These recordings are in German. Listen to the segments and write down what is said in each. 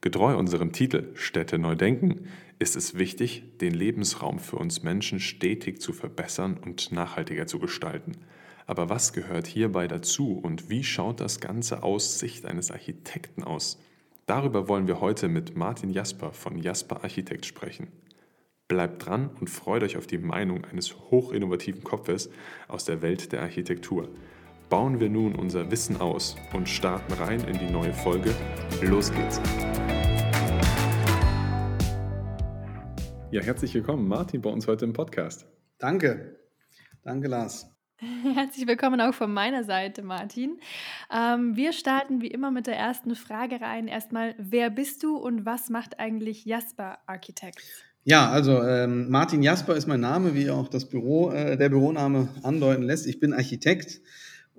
Getreu unserem Titel Städte neu denken ist es wichtig, den Lebensraum für uns Menschen stetig zu verbessern und nachhaltiger zu gestalten. Aber was gehört hierbei dazu und wie schaut das Ganze aus Sicht eines Architekten aus? Darüber wollen wir heute mit Martin Jasper von Jasper Architekt sprechen. Bleibt dran und freut euch auf die Meinung eines hochinnovativen Kopfes aus der Welt der Architektur. Bauen wir nun unser Wissen aus und starten rein in die neue Folge. Los geht's! Ja, herzlich willkommen, Martin, bei uns heute im Podcast. Danke. Danke, Lars. Herzlich willkommen auch von meiner Seite, Martin. Ähm, wir starten wie immer mit der ersten Frage rein. Erstmal, wer bist du und was macht eigentlich Jasper Architects? Ja, also ähm, Martin Jasper ist mein Name, wie auch das Büro, äh, der Büroname andeuten lässt. Ich bin Architekt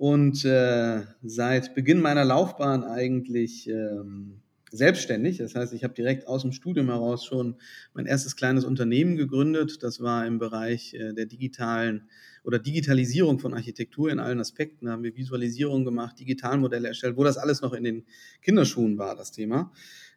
und äh, seit Beginn meiner Laufbahn eigentlich ähm, selbstständig. Das heißt, ich habe direkt aus dem Studium heraus schon mein erstes kleines Unternehmen gegründet. Das war im Bereich äh, der digitalen oder Digitalisierung von Architektur in allen Aspekten. Da haben wir Visualisierung gemacht, Digitalmodelle erstellt, wo das alles noch in den Kinderschuhen war, das Thema.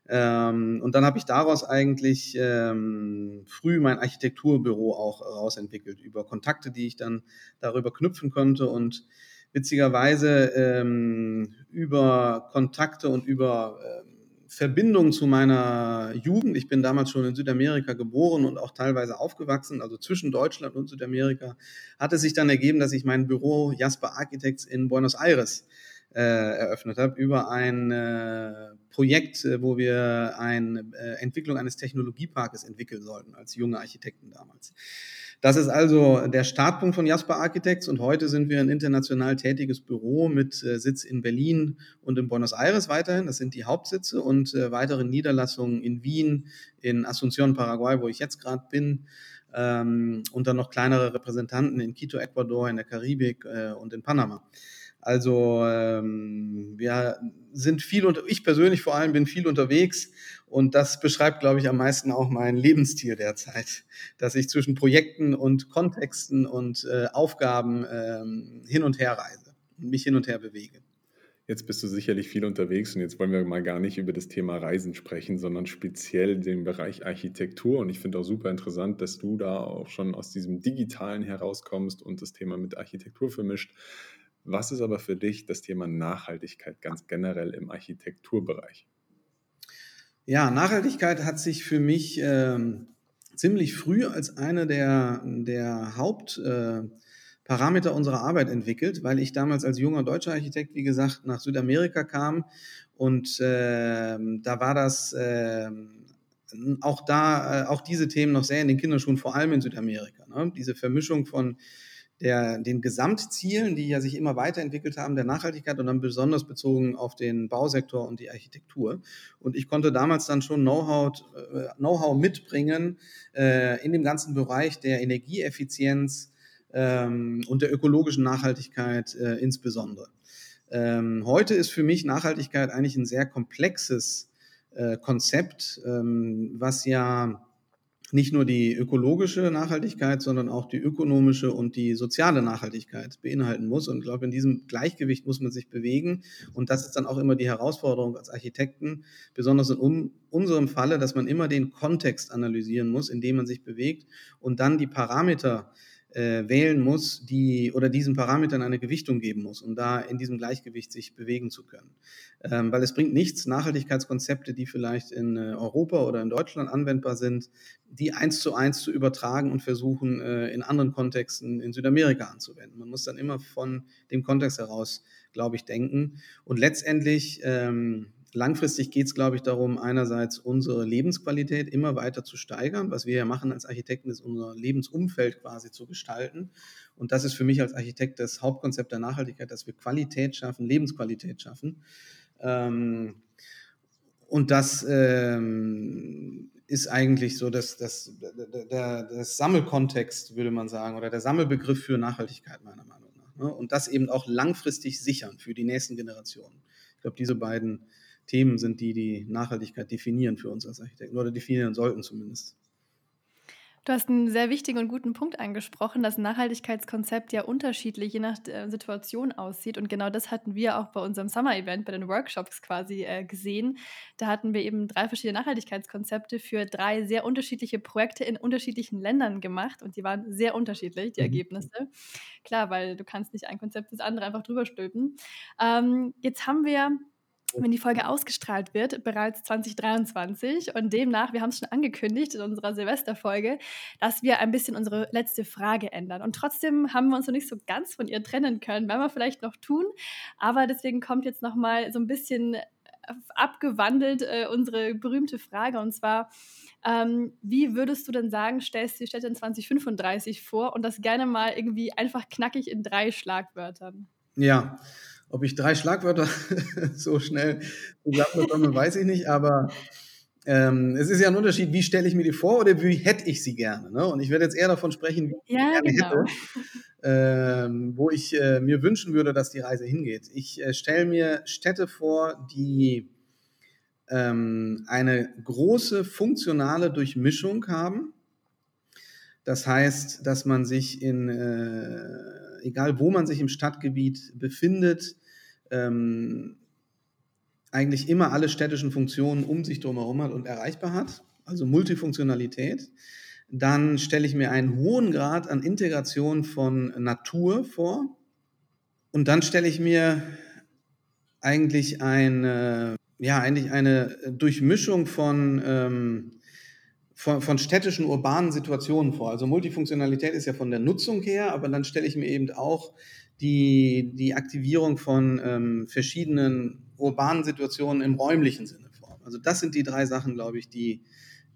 Ähm, und dann habe ich daraus eigentlich ähm, früh mein Architekturbüro auch rausentwickelt, über Kontakte, die ich dann darüber knüpfen konnte und witzigerweise ähm, über Kontakte und über ähm, Verbindung zu meiner Jugend. Ich bin damals schon in Südamerika geboren und auch teilweise aufgewachsen, also zwischen Deutschland und Südamerika, hat es sich dann ergeben, dass ich mein Büro Jasper Architects in Buenos Aires äh, eröffnet habe über ein äh, Projekt, äh, wo wir eine äh, Entwicklung eines Technologieparkes entwickeln sollten als junge Architekten damals. Das ist also der Startpunkt von Jasper Architects und heute sind wir ein international tätiges Büro mit äh, Sitz in Berlin und in Buenos Aires weiterhin. Das sind die Hauptsitze und äh, weitere Niederlassungen in Wien, in Asunción, Paraguay, wo ich jetzt gerade bin. Ähm, und dann noch kleinere Repräsentanten in Quito, Ecuador, in der Karibik äh, und in Panama. Also ähm, wir sind viel und ich persönlich vor allem bin viel unterwegs und das beschreibt, glaube ich, am meisten auch meinen Lebensstil derzeit, dass ich zwischen Projekten und Kontexten und äh, Aufgaben ähm, hin und her reise und mich hin und her bewege. Jetzt bist du sicherlich viel unterwegs und jetzt wollen wir mal gar nicht über das Thema Reisen sprechen, sondern speziell den Bereich Architektur. Und ich finde auch super interessant, dass du da auch schon aus diesem Digitalen herauskommst und das Thema mit Architektur vermischt. Was ist aber für dich das Thema Nachhaltigkeit ganz generell im Architekturbereich? Ja, Nachhaltigkeit hat sich für mich ähm, ziemlich früh als eine der, der Hauptparameter äh, unserer Arbeit entwickelt, weil ich damals als junger deutscher Architekt, wie gesagt, nach Südamerika kam und äh, da war das äh, auch da, äh, auch diese Themen noch sehr in den Kinderschuhen, vor allem in Südamerika. Ne? Diese Vermischung von der, den Gesamtzielen, die ja sich immer weiterentwickelt haben, der Nachhaltigkeit und dann besonders bezogen auf den Bausektor und die Architektur. Und ich konnte damals dann schon Know-how äh, Know mitbringen äh, in dem ganzen Bereich der Energieeffizienz ähm, und der ökologischen Nachhaltigkeit äh, insbesondere. Ähm, heute ist für mich Nachhaltigkeit eigentlich ein sehr komplexes äh, Konzept, ähm, was ja nicht nur die ökologische Nachhaltigkeit, sondern auch die ökonomische und die soziale Nachhaltigkeit beinhalten muss. Und ich glaube, in diesem Gleichgewicht muss man sich bewegen. Und das ist dann auch immer die Herausforderung als Architekten, besonders in um, unserem Falle, dass man immer den Kontext analysieren muss, in dem man sich bewegt und dann die Parameter äh, wählen muss, die oder diesen Parametern eine Gewichtung geben muss, um da in diesem Gleichgewicht sich bewegen zu können. Ähm, weil es bringt nichts, Nachhaltigkeitskonzepte, die vielleicht in äh, Europa oder in Deutschland anwendbar sind, die eins zu eins zu übertragen und versuchen, äh, in anderen Kontexten in Südamerika anzuwenden. Man muss dann immer von dem Kontext heraus, glaube ich, denken. Und letztendlich ähm, Langfristig geht es, glaube ich, darum, einerseits unsere Lebensqualität immer weiter zu steigern. Was wir ja machen als Architekten, ist unser Lebensumfeld quasi zu gestalten. Und das ist für mich als Architekt das Hauptkonzept der Nachhaltigkeit, dass wir Qualität schaffen, Lebensqualität schaffen. Ähm, und das ähm, ist eigentlich so das, das, der, das Sammelkontext, würde man sagen, oder der Sammelbegriff für Nachhaltigkeit, meiner Meinung nach. ne? und das eben auch langfristig sichern für die nächsten Generationen. Ich glaube, diese beiden Themen sind die, die Nachhaltigkeit definieren für uns als Architekten oder definieren sollten zumindest. Du hast einen sehr wichtigen und guten Punkt angesprochen, dass ein Nachhaltigkeitskonzept ja unterschiedlich je nach äh, Situation aussieht. Und genau das hatten wir auch bei unserem Summer-Event, bei den Workshops quasi äh, gesehen. Da hatten wir eben drei verschiedene Nachhaltigkeitskonzepte für drei sehr unterschiedliche Projekte in unterschiedlichen Ländern gemacht. Und die waren sehr unterschiedlich, die mhm. Ergebnisse. Klar, weil du kannst nicht ein Konzept das andere einfach drüber stülpen. Ähm, jetzt haben wir wenn die Folge ausgestrahlt wird, bereits 2023. Und demnach, wir haben es schon angekündigt in unserer Silvesterfolge, dass wir ein bisschen unsere letzte Frage ändern. Und trotzdem haben wir uns noch nicht so ganz von ihr trennen können. Werden wir vielleicht noch tun. Aber deswegen kommt jetzt noch mal so ein bisschen abgewandelt äh, unsere berühmte Frage. Und zwar, ähm, wie würdest du denn sagen, stellst du die Städte in 2035 vor? Und das gerne mal irgendwie einfach knackig in drei Schlagwörtern. Ja, ob ich drei Schlagwörter so schnell zusammenbekomme, weiß ich nicht, aber ähm, es ist ja ein Unterschied, wie stelle ich mir die vor oder wie hätte ich sie gerne. Ne? Und ich werde jetzt eher davon sprechen, wie ich ja, gerne genau. hätte, ähm, wo ich äh, mir wünschen würde, dass die Reise hingeht. Ich äh, stelle mir Städte vor, die ähm, eine große funktionale Durchmischung haben. Das heißt, dass man sich in, äh, egal wo man sich im Stadtgebiet befindet, ähm, eigentlich immer alle städtischen Funktionen um sich drumherum hat und erreichbar hat, also Multifunktionalität. Dann stelle ich mir einen hohen Grad an Integration von Natur vor. Und dann stelle ich mir eigentlich eine, ja, eigentlich eine Durchmischung von, ähm, von, von städtischen, urbanen Situationen vor. Also Multifunktionalität ist ja von der Nutzung her, aber dann stelle ich mir eben auch die, die Aktivierung von ähm, verschiedenen urbanen Situationen im räumlichen Sinne vor. Also das sind die drei Sachen, glaube ich, die,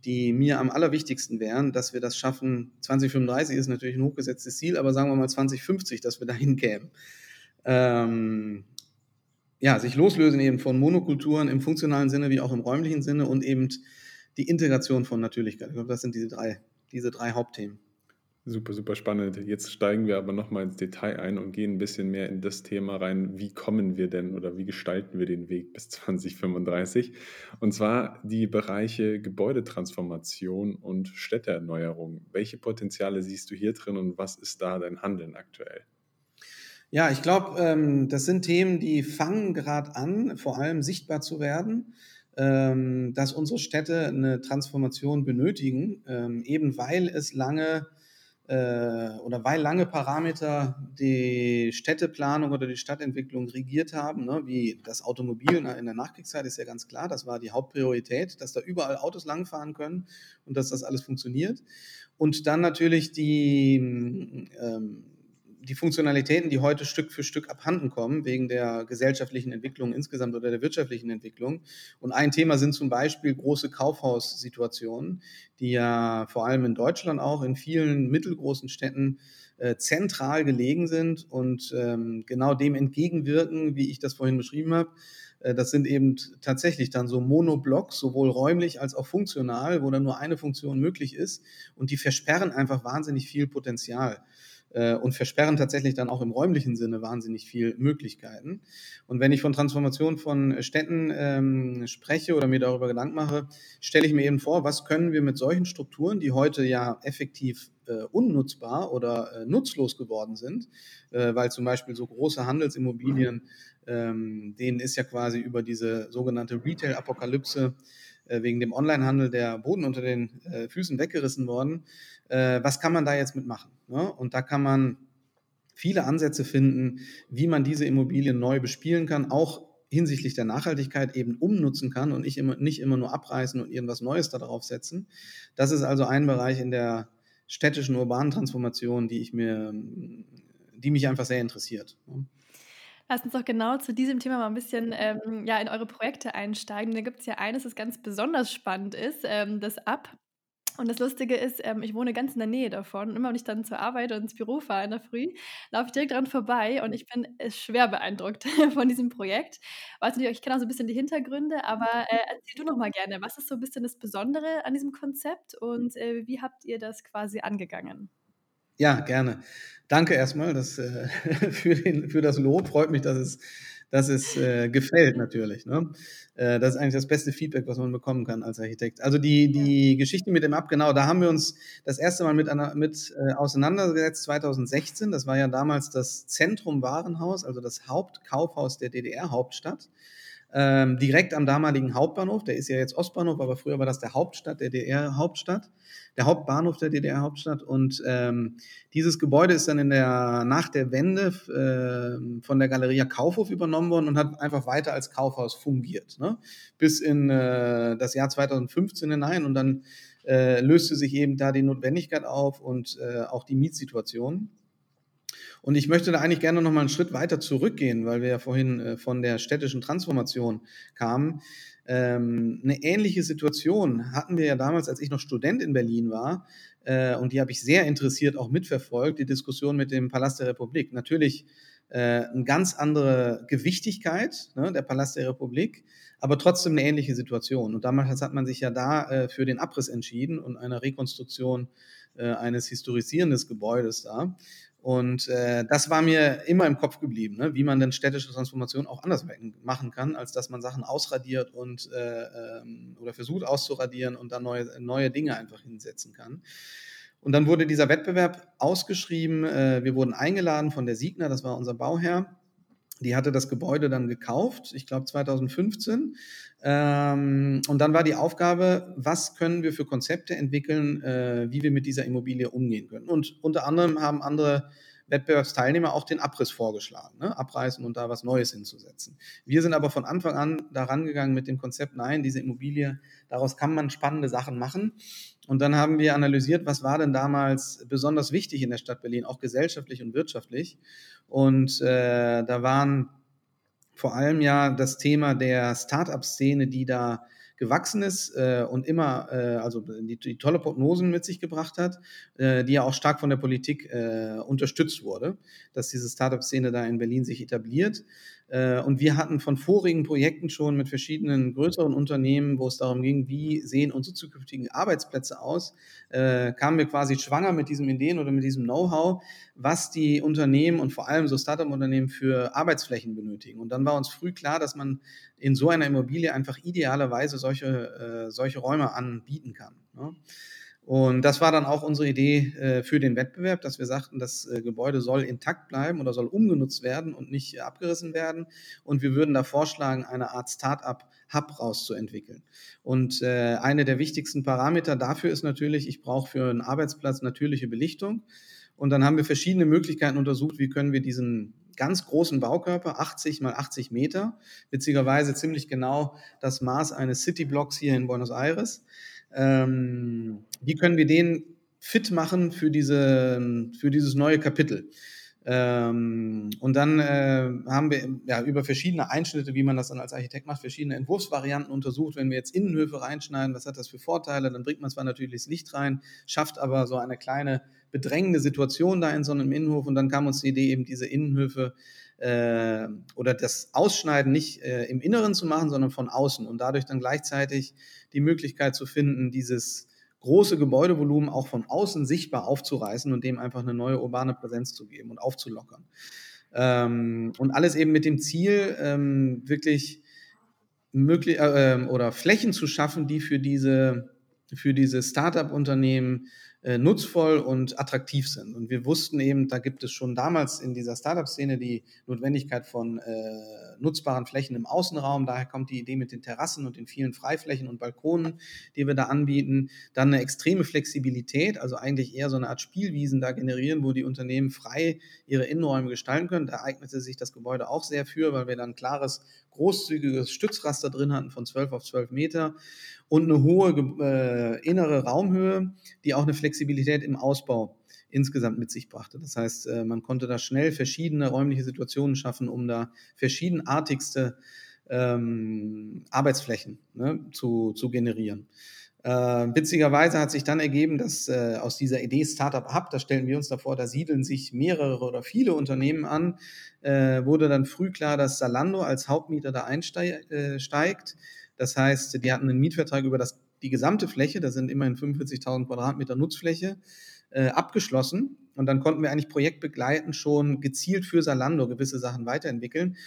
die mir am allerwichtigsten wären, dass wir das schaffen. 2035 ist natürlich ein hochgesetztes Ziel, aber sagen wir mal 2050, dass wir dahin kämen. Ähm, ja, sich loslösen eben von Monokulturen im funktionalen Sinne wie auch im räumlichen Sinne und eben die Integration von Natürlichkeit. Ich glaube, das sind diese drei, diese drei Hauptthemen. Super, super spannend. Jetzt steigen wir aber nochmal ins Detail ein und gehen ein bisschen mehr in das Thema rein, wie kommen wir denn oder wie gestalten wir den Weg bis 2035? Und zwar die Bereiche Gebäudetransformation und Städteerneuerung. Welche Potenziale siehst du hier drin und was ist da dein Handeln aktuell? Ja, ich glaube, ähm, das sind Themen, die fangen gerade an, vor allem sichtbar zu werden ähm, dass unsere Städte eine Transformation benötigen, ähm, eben weil es lange oder weil lange Parameter die Städteplanung oder die Stadtentwicklung regiert haben, ne, wie das Automobil in der Nachkriegszeit ist ja ganz klar, das war die Hauptpriorität, dass da überall Autos langfahren können und dass das alles funktioniert. Und dann natürlich die ähm, die Funktionalitäten, die heute Stück für Stück abhanden kommen, wegen der gesellschaftlichen Entwicklung insgesamt oder der wirtschaftlichen Entwicklung. Und ein Thema sind zum Beispiel große Kaufhaussituationen, die ja vor allem in Deutschland auch in vielen mittelgroßen Städten äh, zentral gelegen sind und ähm, genau dem entgegenwirken, wie ich das vorhin beschrieben habe. Äh, das sind eben tatsächlich dann so Monoblocks, sowohl räumlich als auch funktional, wo dann nur eine Funktion möglich ist. Und die versperren einfach wahnsinnig viel Potenzial. Äh, und versperren tatsächlich dann auch im räumlichen Sinne wahnsinnig viel Möglichkeiten. Und wenn ich von Transformation von Städten ähm, spreche oder mir darüber Gedanken mache, stelle ich mir eben vor, was können wir mit solchen Strukturen, die heute ja effektiv äh, unnutzbar oder äh, nutzlos geworden sind, äh, weil zum Beispiel so große Handelsimmobilien, ähm, denen ist ja quasi über diese sogenannte Retail-Apokalypse äh, wegen dem Onlinehandel der Boden unter den äh, Füßen weggerissen worden. Äh, was kann man da jetzt mitmachen? Ne? Und da kann man viele Ansätze finden, wie man diese Immobilien neu bespielen kann, auch hinsichtlich der Nachhaltigkeit eben umnutzen kann und nicht immer, nicht immer nur abreißen und irgendwas Neues da drauf setzen. Das ist also ein Bereich in der städtischen urbanen Transformation, die ich mir, die mich einfach sehr interessiert. Ne? Lass uns doch genau zu diesem Thema mal ein bisschen ähm, ja, in eure Projekte einsteigen. Da gibt es ja eines, das ganz besonders spannend ist, ähm, das Ab. Und das Lustige ist, ähm, ich wohne ganz in der Nähe davon. Und immer wenn ich dann zur Arbeit und ins Büro fahre in der Früh, laufe ich direkt dran vorbei und ich bin äh, schwer beeindruckt von diesem Projekt. Weiß natürlich, ich kenne auch so ein bisschen die Hintergründe, aber äh, erzähl du noch mal gerne, was ist so ein bisschen das Besondere an diesem Konzept und äh, wie habt ihr das quasi angegangen? Ja, gerne. Danke erstmal das, äh, für, den, für das Lob. Freut mich, dass es, dass es äh, gefällt natürlich. Ne? Äh, das ist eigentlich das beste Feedback, was man bekommen kann als Architekt. Also die, die Geschichte mit dem Ab, genau, da haben wir uns das erste Mal mit, mit äh, auseinandergesetzt 2016. Das war ja damals das Zentrum Warenhaus, also das Hauptkaufhaus der DDR-Hauptstadt ähm, direkt am damaligen Hauptbahnhof. Der ist ja jetzt Ostbahnhof, aber früher war das der Hauptstadt, der DDR-Hauptstadt, der Hauptbahnhof der DDR-Hauptstadt. Und ähm, dieses Gebäude ist dann in der, nach der Wende äh, von der Galeria Kaufhof übernommen worden und hat einfach weiter als Kaufhaus fungiert. Ne? Bis in äh, das Jahr 2015 hinein und dann äh, löste sich eben da die Notwendigkeit auf und äh, auch die Mietsituation. Und ich möchte da eigentlich gerne noch mal einen Schritt weiter zurückgehen, weil wir ja vorhin äh, von der städtischen Transformation kamen. Ähm, eine ähnliche Situation hatten wir ja damals, als ich noch Student in Berlin war. Äh, und die habe ich sehr interessiert auch mitverfolgt, die Diskussion mit dem Palast der Republik. Natürlich äh, eine ganz andere Gewichtigkeit, ne, der Palast der Republik, aber trotzdem eine ähnliche Situation. Und damals hat man sich ja da äh, für den Abriss entschieden und eine Rekonstruktion äh, eines historisierenden Gebäudes da. Und äh, das war mir immer im Kopf geblieben, ne? wie man denn städtische Transformation auch anders machen kann, als dass man Sachen ausradiert und äh, ähm, oder versucht auszuradieren und dann neue, neue Dinge einfach hinsetzen kann. Und dann wurde dieser Wettbewerb ausgeschrieben. Äh, wir wurden eingeladen von der Siegner, das war unser Bauherr. Die hatte das Gebäude dann gekauft, ich glaube 2015. Ähm, und dann war die Aufgabe, was können wir für Konzepte entwickeln, äh, wie wir mit dieser Immobilie umgehen können. Und unter anderem haben andere Wettbewerbsteilnehmer auch den Abriss vorgeschlagen, ne? abreißen und da was Neues hinzusetzen. Wir sind aber von Anfang an daran gegangen mit dem Konzept, nein, diese Immobilie, daraus kann man spannende Sachen machen. Und dann haben wir analysiert, was war denn damals besonders wichtig in der Stadt Berlin, auch gesellschaftlich und wirtschaftlich. Und äh, da waren vor allem ja das Thema der Start-up-Szene, die da gewachsen ist äh, und immer, äh, also die, die, tolle Prognosen mit sich gebracht hat, äh, die ja auch stark von der Politik äh, unterstützt wurde, dass diese Startup-Szene da in Berlin sich etabliert. Äh, und wir hatten von vorigen Projekten schon mit verschiedenen größeren Unternehmen, wo es darum ging, wie sehen unsere zukünftigen Arbeitsplätze aus, äh, kamen wir quasi schwanger mit diesem Ideen oder mit diesem Know-how, was die Unternehmen und vor allem so Startup-Unternehmen für Arbeitsflächen benötigen. Und dann war uns früh klar, dass man in so einer Immobilie einfach idealerweise solche, äh, solche Räume anbieten kann. Ne? Und das war dann auch unsere Idee äh, für den Wettbewerb, dass wir sagten, das äh, Gebäude soll intakt bleiben oder soll umgenutzt werden und nicht äh, abgerissen werden. Und wir würden da vorschlagen, eine Art Start-up-Hub rauszuentwickeln. Und äh, eine der wichtigsten Parameter dafür ist natürlich, ich brauche für einen Arbeitsplatz natürliche Belichtung. Und dann haben wir verschiedene Möglichkeiten untersucht, wie können wir diesen ganz großen Baukörper, 80 mal 80 Meter, witzigerweise ziemlich genau das Maß eines City-Blocks hier in Buenos Aires, ähm, wie können wir den fit machen für, diese, für dieses neue Kapitel? Ähm, und dann äh, haben wir ja, über verschiedene Einschnitte, wie man das dann als Architekt macht, verschiedene Entwurfsvarianten untersucht. Wenn wir jetzt Innenhöfe reinschneiden, was hat das für Vorteile? Dann bringt man zwar natürlich das Licht rein, schafft aber so eine kleine bedrängende Situation da in so einem Innenhof. Und dann kam uns die Idee, eben diese Innenhöfe äh, oder das Ausschneiden nicht äh, im Inneren zu machen, sondern von außen und dadurch dann gleichzeitig die Möglichkeit zu finden, dieses große Gebäudevolumen auch von außen sichtbar aufzureißen und dem einfach eine neue urbane Präsenz zu geben und aufzulockern. Ähm, und alles eben mit dem Ziel, ähm, wirklich möglich äh, ähm, oder Flächen zu schaffen, die für diese, für diese Startup-Unternehmen äh, nutzvoll und attraktiv sind. Und wir wussten eben, da gibt es schon damals in dieser Startup-Szene die Notwendigkeit von äh, nutzbaren Flächen im Außenraum. Daher kommt die Idee mit den Terrassen und den vielen Freiflächen und Balkonen, die wir da anbieten. Dann eine extreme Flexibilität, also eigentlich eher so eine Art Spielwiesen da generieren, wo die Unternehmen frei ihre Innenräume gestalten können. Da eignete sich das Gebäude auch sehr für, weil wir dann ein klares, großzügiges Stützraster drin hatten von 12 auf 12 Meter und eine hohe äh, innere Raumhöhe, die auch eine Flexibilität im Ausbau insgesamt mit sich brachte. Das heißt, äh, man konnte da schnell verschiedene räumliche Situationen schaffen, um da verschiedenartigste ähm, Arbeitsflächen ne, zu, zu generieren. Äh, witzigerweise hat sich dann ergeben, dass äh, aus dieser Idee Startup Hub, da stellen wir uns davor, da siedeln sich mehrere oder viele Unternehmen an, äh, wurde dann früh klar, dass Salando als Hauptmieter da einsteigt. Äh, das heißt, die hatten einen Mietvertrag über das, die gesamte Fläche, das sind immerhin 45.000 Quadratmeter Nutzfläche, äh, abgeschlossen. Und dann konnten wir eigentlich projektbegleitend schon gezielt für Salando gewisse Sachen weiterentwickeln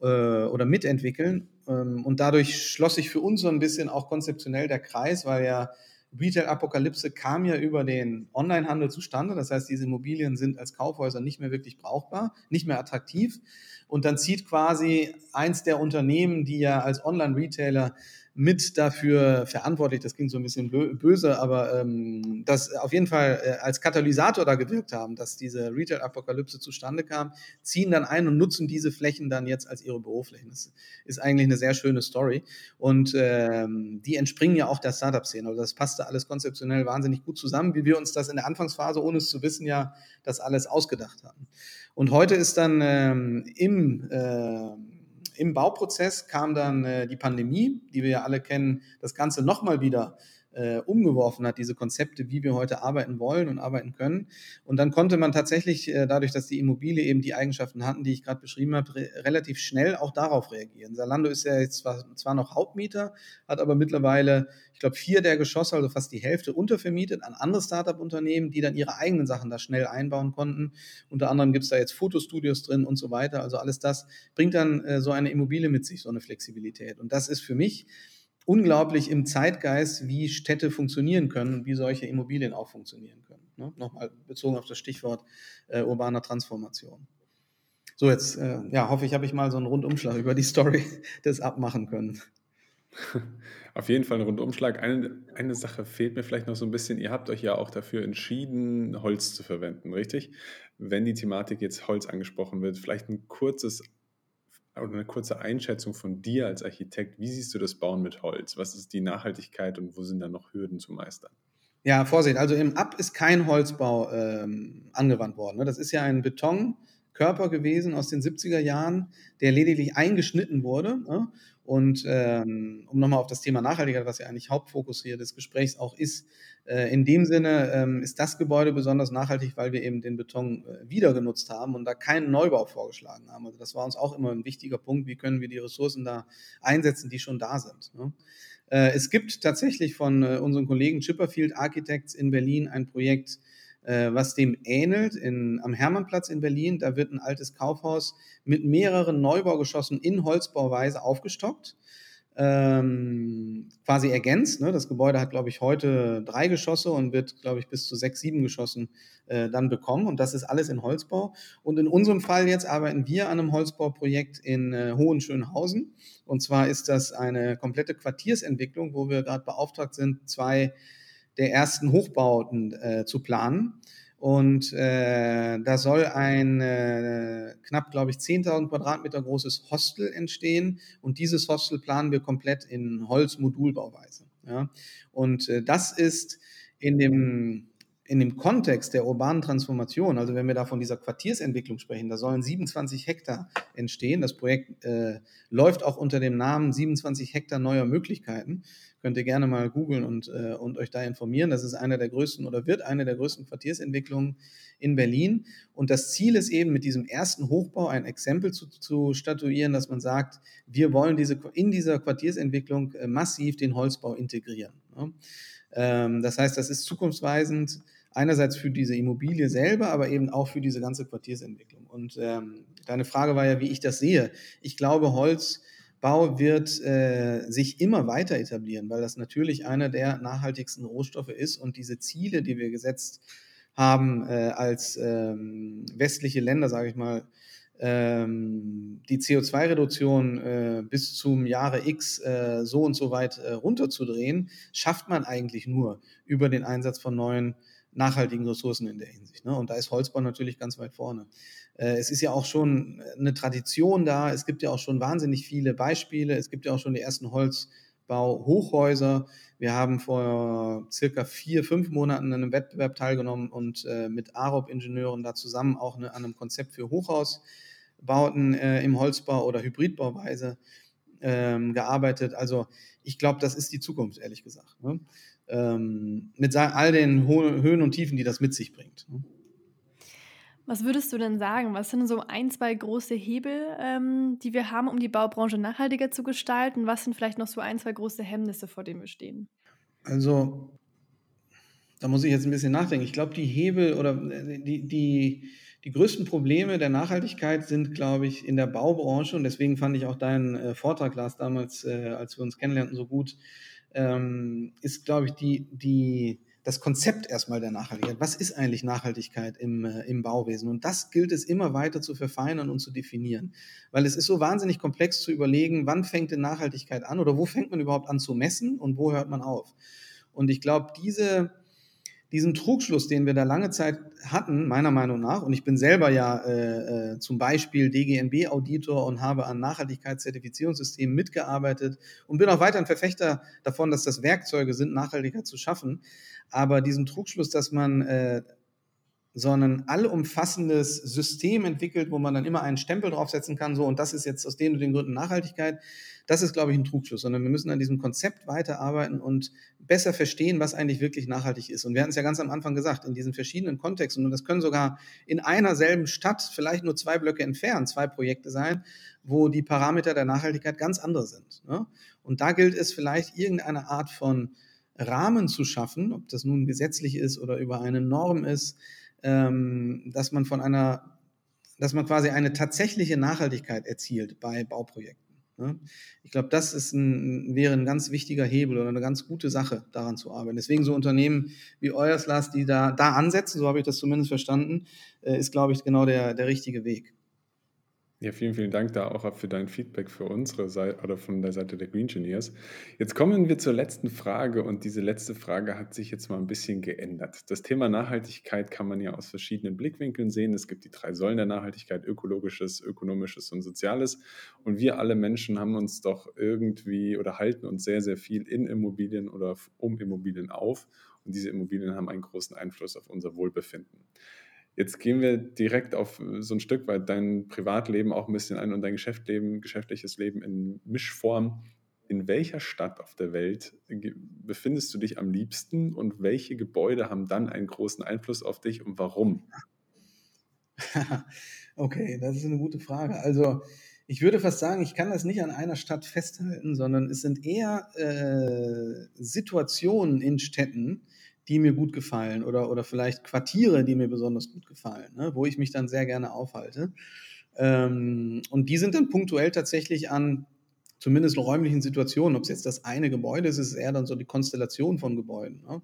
äh, oder mitentwickeln. Ähm, und dadurch schloss sich für uns so ein bisschen auch konzeptionell der Kreis, weil ja Retail-Apokalypse kam ja über den Onlinehandel zustande. Das heißt, diese Immobilien sind als Kaufhäuser nicht mehr wirklich brauchbar, nicht mehr attraktiv. Und dann zieht quasi eins der Unternehmen, die ja als Online-Retailer mit dafür verantwortlich, das klingt so ein bisschen böse, aber ähm, das auf jeden Fall äh, als Katalysator da gewirkt haben, dass diese Retail-Apokalypse zustande kam, ziehen dann ein und nutzen diese Flächen dann jetzt als ihre Büroflächen. Das ist eigentlich eine sehr schöne Story und ähm, die entspringen ja auch der Startup-Szene. Also das passte alles konzeptionell wahnsinnig gut zusammen, wie wir uns das in der Anfangsphase, ohne es zu wissen, ja das alles ausgedacht haben. Und heute ist dann ähm, im äh, im Bauprozess kam dann äh, die Pandemie, die wir ja alle kennen, das Ganze nochmal wieder äh, umgeworfen hat, diese Konzepte, wie wir heute arbeiten wollen und arbeiten können. Und dann konnte man tatsächlich, äh, dadurch, dass die Immobilie eben die Eigenschaften hatten, die ich gerade beschrieben habe, re relativ schnell auch darauf reagieren. Salando ist ja jetzt zwar, zwar noch Hauptmieter, hat aber mittlerweile, ich glaube, vier der Geschosse, also fast die Hälfte, untervermietet an andere Startup-Unternehmen, die dann ihre eigenen Sachen da schnell einbauen konnten. Unter anderem gibt es da jetzt Fotostudios drin und so weiter. Also alles das bringt dann äh, so eine Immobilie mit sich, so eine Flexibilität. Und das ist für mich unglaublich im Zeitgeist, wie Städte funktionieren können und wie solche Immobilien auch funktionieren können. Ne? Nochmal bezogen auf das Stichwort äh, urbaner Transformation. So, jetzt äh, ja, hoffe ich, habe ich mal so einen Rundumschlag über die Story des abmachen können. Auf jeden Fall ein Rundumschlag. Eine, eine Sache fehlt mir vielleicht noch so ein bisschen. Ihr habt euch ja auch dafür entschieden, Holz zu verwenden, richtig? Wenn die Thematik jetzt Holz angesprochen wird, vielleicht ein kurzes oder eine kurze Einschätzung von dir als Architekt. Wie siehst du das Bauen mit Holz? Was ist die Nachhaltigkeit und wo sind da noch Hürden zu meistern? Ja, Vorsicht. Also im Ab ist kein Holzbau ähm, angewandt worden. Ne? Das ist ja ein Betonkörper gewesen aus den 70er Jahren, der lediglich eingeschnitten wurde. Ne? Und ähm, um nochmal auf das Thema Nachhaltigkeit, was ja eigentlich Hauptfokus hier des Gesprächs auch ist, äh, in dem Sinne ähm, ist das Gebäude besonders nachhaltig, weil wir eben den Beton äh, wieder genutzt haben und da keinen Neubau vorgeschlagen haben. Also das war uns auch immer ein wichtiger Punkt, wie können wir die Ressourcen da einsetzen, die schon da sind. Ne? Äh, es gibt tatsächlich von äh, unseren Kollegen Chipperfield Architects in Berlin ein Projekt, was dem ähnelt, in, am Hermannplatz in Berlin. Da wird ein altes Kaufhaus mit mehreren Neubaugeschossen in Holzbauweise aufgestockt. Ähm, quasi ergänzt. Ne? Das Gebäude hat, glaube ich, heute drei Geschosse und wird, glaube ich, bis zu sechs, sieben Geschossen äh, dann bekommen. Und das ist alles in Holzbau. Und in unserem Fall jetzt arbeiten wir an einem Holzbauprojekt in äh, Hohenschönhausen. Und zwar ist das eine komplette Quartiersentwicklung, wo wir gerade beauftragt sind, zwei der ersten Hochbauten äh, zu planen. Und äh, da soll ein äh, knapp, glaube ich, 10.000 Quadratmeter großes Hostel entstehen. Und dieses Hostel planen wir komplett in Holzmodulbauweise. Ja? Und äh, das ist in dem, in dem Kontext der urbanen Transformation, also wenn wir da von dieser Quartiersentwicklung sprechen, da sollen 27 Hektar entstehen. Das Projekt äh, läuft auch unter dem Namen 27 Hektar neuer Möglichkeiten. Könnt ihr gerne mal googeln und, äh, und euch da informieren. Das ist eine der größten oder wird eine der größten Quartiersentwicklungen in Berlin. Und das Ziel ist eben, mit diesem ersten Hochbau ein Exempel zu, zu statuieren, dass man sagt, wir wollen diese, in dieser Quartiersentwicklung äh, massiv den Holzbau integrieren. Ne? Ähm, das heißt, das ist zukunftsweisend einerseits für diese Immobilie selber, aber eben auch für diese ganze Quartiersentwicklung. Und ähm, deine Frage war ja, wie ich das sehe. Ich glaube, Holz Bau wird äh, sich immer weiter etablieren, weil das natürlich einer der nachhaltigsten Rohstoffe ist und diese Ziele, die wir gesetzt haben äh, als ähm, westliche Länder, sage ich mal, ähm, die CO2-Reduktion äh, bis zum Jahre X äh, so und so weit äh, runterzudrehen, schafft man eigentlich nur über den Einsatz von neuen nachhaltigen Ressourcen in der Hinsicht. Ne? Und da ist Holzbau natürlich ganz weit vorne. Äh, es ist ja auch schon eine Tradition da. Es gibt ja auch schon wahnsinnig viele Beispiele. Es gibt ja auch schon die ersten Holzbau-Hochhäuser. Wir haben vor circa vier, fünf Monaten an einem Wettbewerb teilgenommen und äh, mit AROP-Ingenieuren da zusammen auch eine, an einem Konzept für Hochhausbauten äh, im Holzbau oder Hybridbauweise ähm, gearbeitet. Also ich glaube, das ist die Zukunft, ehrlich gesagt. Ne? Ähm, mit all den Höhen und Tiefen, die das mit sich bringt. Ne? Was würdest du denn sagen? Was sind so ein, zwei große Hebel, ähm, die wir haben, um die Baubranche nachhaltiger zu gestalten? Was sind vielleicht noch so ein, zwei große Hemmnisse, vor denen wir stehen? Also Da muss ich jetzt ein bisschen nachdenken. Ich glaube, die Hebel oder äh, die, die, die größten Probleme der Nachhaltigkeit sind, glaube ich, in der Baubranche. Und deswegen fand ich auch deinen äh, Vortrag, Lars, damals, äh, als wir uns kennenlernten, so gut. Ähm, ist, glaube ich, die, die, das Konzept erstmal der Nachhaltigkeit. Was ist eigentlich Nachhaltigkeit im, äh, im Bauwesen? Und das gilt es immer weiter zu verfeinern und zu definieren. Weil es ist so wahnsinnig komplex zu überlegen, wann fängt denn Nachhaltigkeit an oder wo fängt man überhaupt an zu messen und wo hört man auf? Und ich glaube, diese, diesen Trugschluss, den wir da lange Zeit hatten, meiner Meinung nach, und ich bin selber ja äh, äh, zum Beispiel DGNB-Auditor und habe an Nachhaltigkeitszertifizierungssystemen mitgearbeitet und bin auch weiter ein Verfechter davon, dass das Werkzeuge sind, Nachhaltigkeit zu schaffen. Aber diesen Trugschluss, dass man äh, so ein allumfassendes System entwickelt, wo man dann immer einen Stempel draufsetzen kann, so und das ist jetzt aus den und den Gründen Nachhaltigkeit, das ist, glaube ich, ein Trugschluss, sondern wir müssen an diesem Konzept weiterarbeiten und besser verstehen, was eigentlich wirklich nachhaltig ist. Und wir hatten es ja ganz am Anfang gesagt, in diesen verschiedenen Kontexten, und das können sogar in einer selben Stadt, vielleicht nur zwei Blöcke entfernt, zwei Projekte sein, wo die Parameter der Nachhaltigkeit ganz andere sind. Ne? Und da gilt es vielleicht irgendeine Art von Rahmen zu schaffen, ob das nun gesetzlich ist oder über eine Norm ist, ähm, dass man von einer, dass man quasi eine tatsächliche Nachhaltigkeit erzielt bei Bauprojekten. Ne? Ich glaube, das ist ein, wäre ein ganz wichtiger Hebel oder eine ganz gute Sache, daran zu arbeiten. Deswegen so Unternehmen wie euers, Lars, die da, da ansetzen, so habe ich das zumindest verstanden, äh, ist, glaube ich, genau der, der richtige Weg. Ja, vielen, vielen Dank da auch für dein Feedback für unsere Seite oder von der Seite der Green Engineers. Jetzt kommen wir zur letzten Frage und diese letzte Frage hat sich jetzt mal ein bisschen geändert. Das Thema Nachhaltigkeit kann man ja aus verschiedenen Blickwinkeln sehen. Es gibt die drei Säulen der Nachhaltigkeit, ökologisches, ökonomisches und soziales. Und wir alle Menschen haben uns doch irgendwie oder halten uns sehr, sehr viel in Immobilien oder um Immobilien auf. Und diese Immobilien haben einen großen Einfluss auf unser Wohlbefinden. Jetzt gehen wir direkt auf äh, so ein Stück weit dein Privatleben auch ein bisschen ein und dein Geschäftsleben, geschäftliches Leben in Mischform. In welcher Stadt auf der Welt befindest du dich am liebsten und welche Gebäude haben dann einen großen Einfluss auf dich und warum? okay, das ist eine gute Frage. Also ich würde fast sagen, ich kann das nicht an einer Stadt festhalten, sondern es sind eher äh, Situationen in Städten, die mir gut gefallen oder, oder vielleicht Quartiere, die mir besonders gut gefallen, ne, wo ich mich dann sehr gerne aufhalte. Ähm, und die sind dann punktuell tatsächlich an zumindest räumlichen Situationen, ob es jetzt das eine Gebäude ist, ist eher dann so die Konstellation von Gebäuden, ne,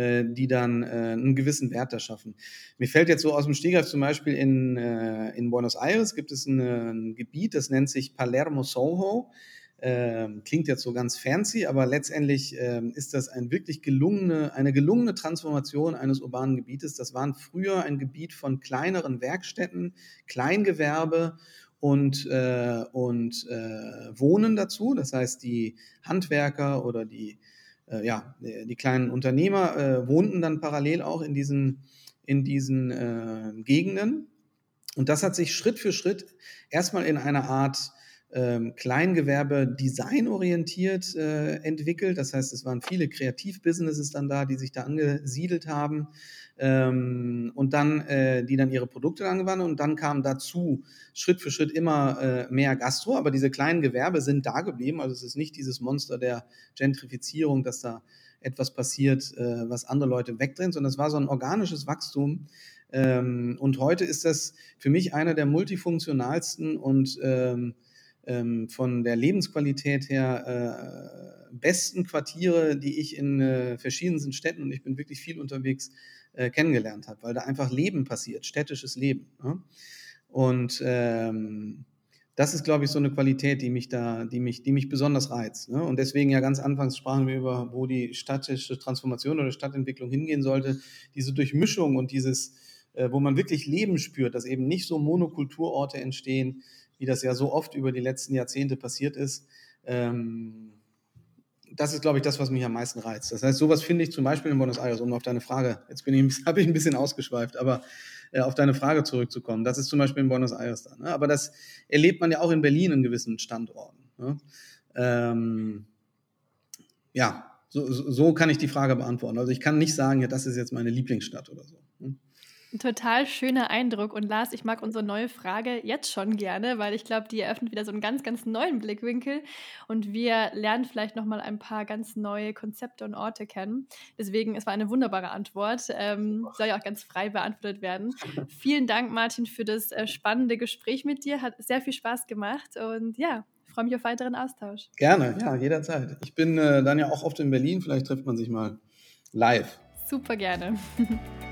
äh, die dann äh, einen gewissen Wert da schaffen. Mir fällt jetzt so aus dem Stegreif zum Beispiel in, äh, in Buenos Aires gibt es ein, ein Gebiet, das nennt sich Palermo Soho. Ähm, klingt jetzt so ganz fancy, aber letztendlich ähm, ist das ein wirklich gelungene, eine gelungene Transformation eines urbanen Gebietes. Das waren früher ein Gebiet von kleineren Werkstätten, Kleingewerbe und, äh, und äh, Wohnen dazu. Das heißt, die Handwerker oder die, äh, ja, die kleinen Unternehmer äh, wohnten dann parallel auch in diesen, in diesen äh, Gegenden. Und das hat sich Schritt für Schritt erstmal in einer Art ähm, Kleingewerbe designorientiert äh, entwickelt. Das heißt, es waren viele Kreativbusinesses dann da, die sich da angesiedelt haben ähm, und dann, äh, die dann ihre Produkte angewandt und dann kam dazu Schritt für Schritt immer äh, mehr Gastro, aber diese kleinen Gewerbe sind da geblieben. Also es ist nicht dieses Monster der Gentrifizierung, dass da etwas passiert, äh, was andere Leute wegdrehen, sondern es war so ein organisches Wachstum. Ähm, und heute ist das für mich einer der multifunktionalsten und ähm, ähm, von der Lebensqualität her äh, besten Quartiere, die ich in äh, verschiedensten Städten, und ich bin wirklich viel unterwegs, äh, kennengelernt habe, weil da einfach Leben passiert, städtisches Leben. Ne? Und ähm, das ist, glaube ich, so eine Qualität, die mich da, die mich, die mich besonders reizt. Ne? Und deswegen ja ganz anfangs sprachen wir über, wo die städtische Transformation oder Stadtentwicklung hingehen sollte. Diese Durchmischung und dieses, äh, wo man wirklich Leben spürt, dass eben nicht so Monokulturorte entstehen, wie das ja so oft über die letzten Jahrzehnte passiert ist. Ähm, das ist, glaube ich, das, was mich am meisten reizt. Das heißt, sowas finde ich zum Beispiel in Buenos Aires, um auf deine Frage, jetzt bin ich, habe ich ein bisschen ausgeschweift, aber äh, auf deine Frage zurückzukommen. Das ist zum Beispiel in Buenos Aires dann. Ne? Aber das erlebt man ja auch in Berlin in gewissen Standorten. Ne? Ähm, ja, so, so, kann ich die Frage beantworten. Also ich kann nicht sagen, ja, das ist jetzt meine Lieblingsstadt oder so. Ein total schöner Eindruck. Und Lars, ich mag unsere neue Frage jetzt schon gerne, weil ich glaube, die eröffnet wieder so einen ganz, ganz neuen Blickwinkel. Und wir lernen vielleicht nochmal ein paar ganz neue Konzepte und Orte kennen. Deswegen, es war eine wunderbare Antwort. Ähm, soll ja auch ganz frei beantwortet werden. Vielen Dank, Martin, für das äh, spannende Gespräch mit dir. Hat sehr viel Spaß gemacht. Und ja, ich freue mich auf weiteren Austausch. Gerne, ja, jederzeit. Ich bin äh, dann ja auch oft in Berlin. Vielleicht trifft man sich mal live. Super gerne.